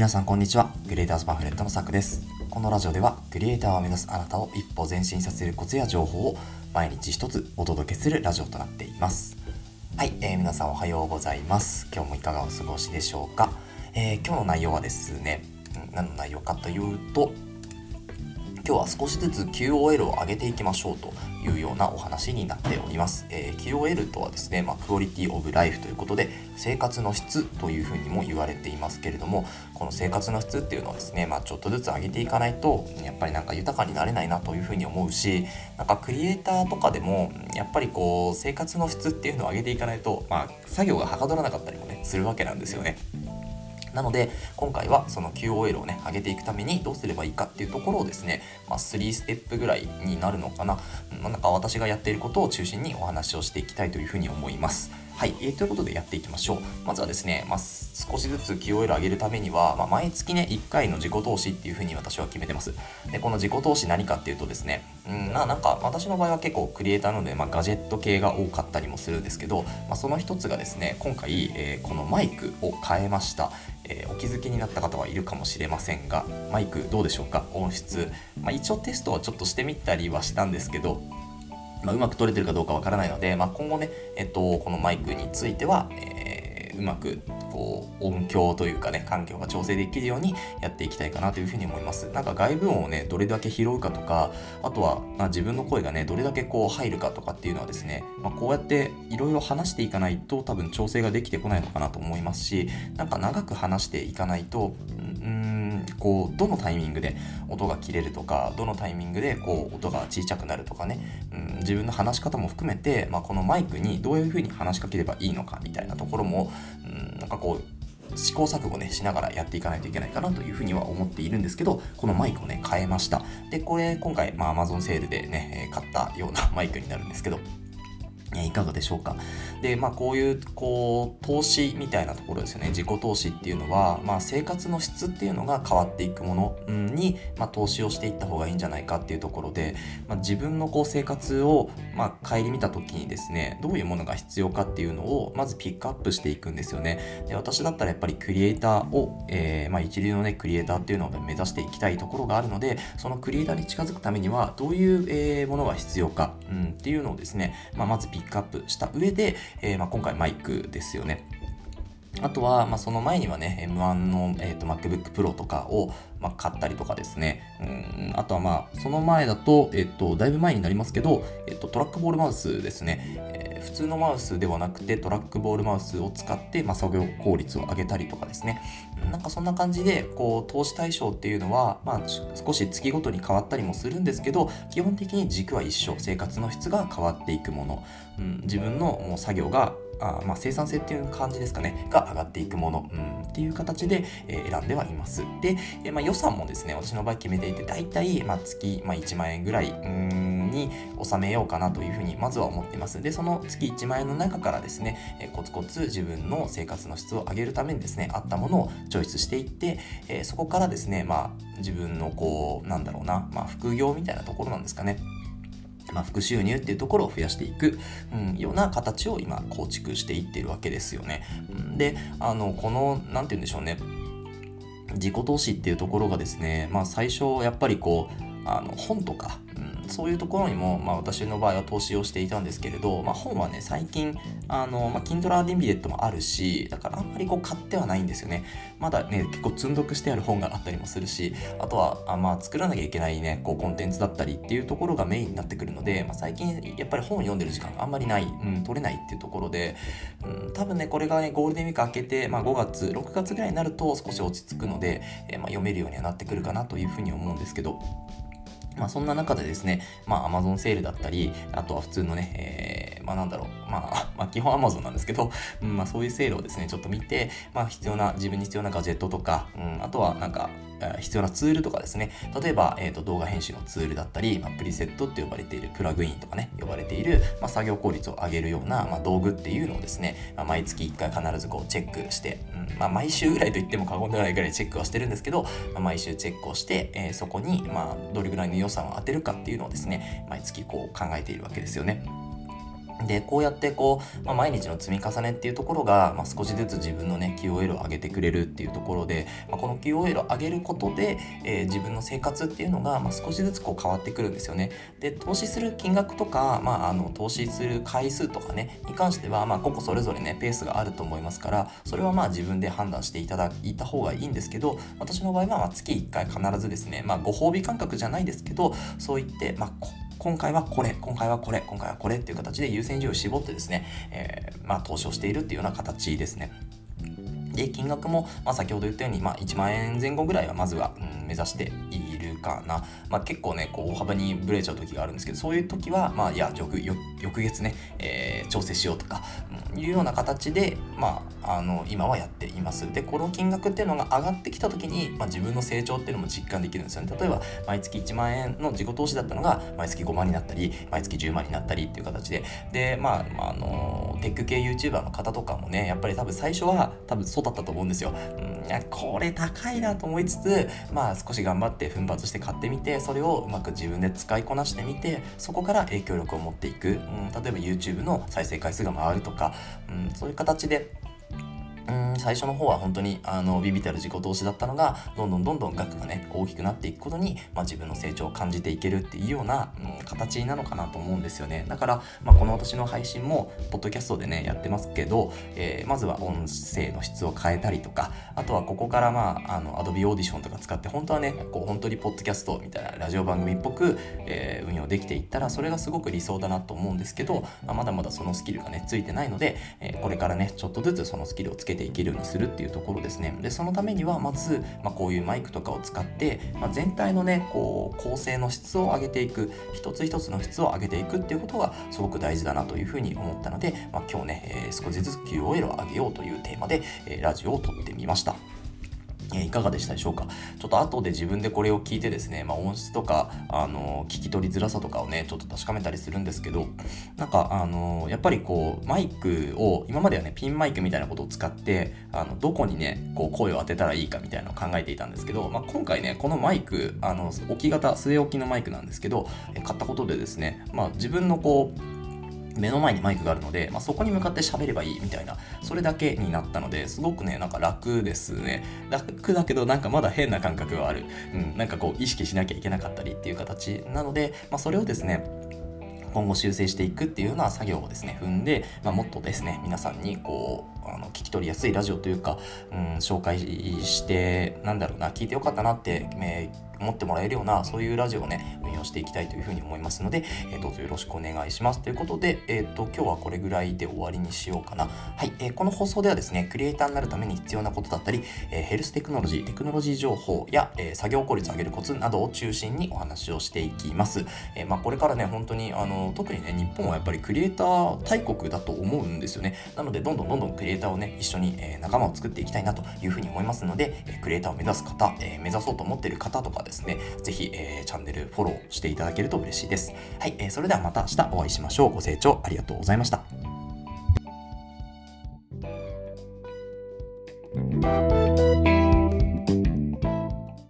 皆さんこんにちは。クリエイターズパンフレットのさくです。このラジオでは、クリエイターを目指すあなたを一歩前進させるコツや情報を毎日一つお届けするラジオとなっています。はい、えー皆さんおはようございます。今日もいかがお過ごしでしょうか？えー今日の内容はですね、うん何の内容かというと、今日は少しずつ QOL を上げていきましょうというようなお話になっております。えー QOL とはですね、まあ、クオリティオブライフということで生活の質というふうにも言われていますけれどもこの生活の質っていうのはですね、まあ、ちょっとずつ上げていかないとやっぱりなんか豊かになれないなというふうに思うしなんかクリエイターとかでもやっぱりこう生活の質っていうのを上げていかないと、まあ、作業がはかどらなかったりもねするわけなんですよね。なので今回はその QOL をね上げていくためにどうすればいいかっていうところをですね、まあ、3ステップぐらいになるのかな、うんなんか私がやっていることを中心にお話をしていきたいというふうに思います。はい、えーということでやっていきましょう。まずはですね、まあ、少しずつ QOL を上げるためには、まあ、毎月ね1回の自己投資っていうふうに私は決めてます。でこの自己投資何かっていうとですね、うん、ななんか私の場合は結構クリエイターなので、まあ、ガジェット系が多かったりもするんですけど、まあ、その一つがですね今回、えーこのマイクを変えました。えーお気づきになった方はいるかもしれませんがマイクどうでしょうか？音質、まあ、一応テストはちょっとしてみたりはしたんですけど、まあ、うまく撮れてるかどうかわからないので、まあ、今後ね、えっと、このマイクについては、えーうまくこう音響というかね環境が調整できるようにやっていきたいかなというふうに思います。なんか外部音をねどれだけ拾うかとかあとは、まあ、自分の声がねどれだけこう入るかとかっていうのはですね、まあ、こうやっていろいろ話していかないと多分調整ができてこないのかなと思いますしなんか長く話していかないとうんこうどのタイミングで音が切れるとかどのタイミングでこう音が小さくなるとかね、うん、自分の話し方も含めて、まあ、このマイクにどういうふうに話しかければいいのかみたいなところも、うん、なんかこう試行錯誤ねしながらやっていかないといけないかなというふうには思っているんですけどこのマイクをね変えました。でこれ今回、まあ、Amazon セールでね買ったような マイクになるんですけどいかがでしょうか。でまあこういうこう投資みたいなところですよね。自己投資っていうのは、まあ、生活の質っていうのが変わっていくものに、まあ、投資をしていった方がいいんじゃないかっていうところで、まあ、自分のこう生活を、まあ、顧みた時にですねどういうものが必要かっていうのをまずピックアップしていくんですよね。で私だったらやっぱりクリエイターを、えーまあ、一流のねクリエイターっていうのを目指していきたいところがあるのでそのクリエイターに近づくためにはどういう、えーものが必要か、うん、っていうのをですね、まあ、まずピックピックアップした上で、えーまあ、今回マイクですよね。あとは、まあ、その前にはね、M1 の、えー、と MacBook Pro とかを、まあ、買ったりとかですね。うんあとはまあ、その前だと、えっ、と、だいぶ前になりますけど、えっ、と、トラックボールマウスですね。えー普通のマウスではなくて、トラックボールマウスを使って、まあ、作業効率を上げたりとかですね。なんかそんな感じで、こう、投資対象っていうのは、まあ、少し月ごとに変わったりもするんですけど、基本的に軸は一緒。生活の質が変わっていくもの。うん、自分の作業があまあ、生産性っていう感じですかねが上がっていくもの、うん、っていう形で、えー選んではいますで、えーまあ、予算もですね私の場合決めていて大体、まあ、月、まあ、1万円ぐらいに収めようかなというふうにまずは思っていますでその月1万円の中からですね、えコツコツ自分の生活の質を上げるためにですねあったものをチョイスしていって、えーそこからですねまあ自分のこうなんだろうな、まあ、副業みたいなところなんですかねまあ、副収入っていうところを増やしていく、うん、ような形を今構築していってるわけですよね。であのこの何て言うんでしょうね自己投資っていうところがですね、まあ、最初やっぱりこうあの本とか、そういうところにも、まあ、私の場合は投資をしていたんですけれど、まあ、本はね最近あの、まあ、Kindle Unlimited もあるしだからあんまりこう買ってはないんですよね。まだね結構積んどくしてある本があったりもするしあとはあ、まあ、作らなきゃいけないねこうコンテンツだったりっていうところがメインになってくるので、まあ、最近やっぱり本を読んでる時間があんまりない、うん、取れないっていうところで、うん、多分ねこれがねゴールデンウィーク明けて、まあ、5月6月ぐらいになると少し落ち着くので、えーまあ、読めるようにはなってくるかなというふうに思うんですけど。まあ、そんな中でですね、まあ、アマゾンセールだったり、あとは普通のね、えーまあ、なんだろう、まあ、まあ、基本アマゾンなんですけど、うんまあ、そういうセールをですね、ちょっと見て、まあ、必要な、自分に必要なガジェットとか、うん、あとはなんか、必要なツールとかですね、例えば、えー、と動画編集のツールだったり、まあ、プリセットって呼ばれているプラグインとかね、呼ばれている、まあ、作業効率を上げるような、まあ、道具っていうのをですね、まあ、毎月1回必ずこうチェックして、うんまあ、毎週ぐらいと言っても過言ではないぐらいチェックはしてるんですけど、まあ、毎週チェックをして、えーそこに、まあ、どれぐらいの予算を当てるかっていうのをですね、毎月こう考えているわけですよね。で、こうやってこう、まあ、毎日の積み重ねっていうところが、まあ、少しずつ自分のね、QOL を上げてくれるっていうところで、まあ、この QOL を上げることで、えー、自分の生活っていうのが、まあ、少しずつこう変わってくるんですよね。で、投資する金額とか、まあ、あの、投資する回数とかね、に関しては、まあ、個々それぞれね、ペースがあると思いますから、それはまあ自分で判断していただいた方がいいんですけど、私の場合は、まあ、月1回必ずですね、まあ、ご褒美感覚じゃないですけど、そう言って、まあ、今回はこれ、今回はこれ、今回はこれっていう形で優先順位を絞ってですね、えー、まあ、投資をしているっていうような形ですね。で、金額も、まあ、先ほど言ったように、まあ、1万円前後ぐらいはまずは、うん、目指していいかな。まあ、結構ね、こう、大幅にブレちゃう時があるんですけど、そういう時は、まあ、いや、翌翌月ね、えー、調整しようとか、うん、いうような形で、まあ、あの、今はやっています。で、この金額っていうのが上がってきた時に、まあ、自分の成長っていうのも実感できるんですよね。例えば、毎月1万円の自己投資だったのが、毎月5万になったり、毎月10万になったりっていう形で、で、まあ、まあ、あの、テック系 YouTuber の方とかもね、やっぱり多分最初は、多分そうだったと思うんですよ。うん、いや、これ高いなと思いつつ、まあ、少し頑張って奮発して買ってみて、それをうまく自分で使いこなしてみて、そこから影響力を持っていく。うん、例えば YouTube の再生回数が回るとか、うん、そういう形で、ん最初の方は本当にあのビビたる自己投資だったのがどんどんどんどん額がね大きくなっていくことに、まあ、自分の成長を感じていけるっていうような、うん、形なのかなと思うんですよね。だから、まあ、この私の配信もポッドキャストでねやってますけど、えー、まずは音声の質を変えたりとかあとはここからまああの Adobe Audition とか使って本当はねこう本当にポッドキャストみたいなラジオ番組っぽく、えー、運用できていったらそれがすごく理想だなと思うんですけど、まあ、まだまだそのスキルがねついてないので、えー、これからねちょっとずつそのスキルをつけていけるようにするっていうところですねでそのためにはまず、まあ、こういうマイクとかを使って、まあ、全体のねこう構成の質を上げていく一つ一つの質を上げていくっていうことがすごく大事だなというふうに思ったので、まあ、今日ね、えー、少しずつ QOL を上げようというテーマで、えー、ラジオを撮ってみました。えいかがでしたでしょうか？ちょっと後で自分でこれを聞いてですね、まあ、音質とか、あの聞き取りづらさとかをね、ちょっと確かめたりするんですけど、なんか、あのやっぱりこう、マイクを、今まではね、ピンマイクみたいなことを使って、あの、どこにね、こう、声を当てたらいいかみたいなのを考えていたんですけど、まあ、今回ね、このマイク、あの、置き型、据え置きのマイクなんですけど、買ったことでですね、まあ、自分のこう、目の前にマイクがあるので、まあ、そこに向かって喋ればいいみたいな、それだけになったので、すごくね、なんか楽ですね。楽だけど、なんかまだ変な感覚がある。うん、なんかこう、意識しなきゃいけなかったりっていう形なので、まあ、それをですね、今後修正していくっていうような作業をですね、踏んで、まあ、もっとですね、皆さんにこう、あの聞き取りやすいラジオというか、うん、紹介して、なんだろうな、聞いてよかったなって、えー思ってもらえるようなそういうラジオをね運用していきたいというふうに思いますので、えー、どうぞよろしくお願いします。ということで、えーと、今日はこれぐらいで終わりにしようかな。はい、えー、この放送ではですねクリエイターになるために必要なことだったり、え、ヘルステクノロジーテクノロジー情報や、え作業効率を上げるコツなどを中心にお話をしていきます、えまあ、これからね本当にあの特にね日本はやっぱりクリエイター大国だと思うんですよね。なのでどんどんどんどんクリエイターをね一緒に、え仲間を作っていきたいなというふうに思いますので、えクリエイターを目指す方、え目指そうと思っている方とかですねぜひえ、チャンネルフォローしていただけると嬉しいです。はい、えー、それではまた明日お会いしましょう。ご清聴ありがとうございました。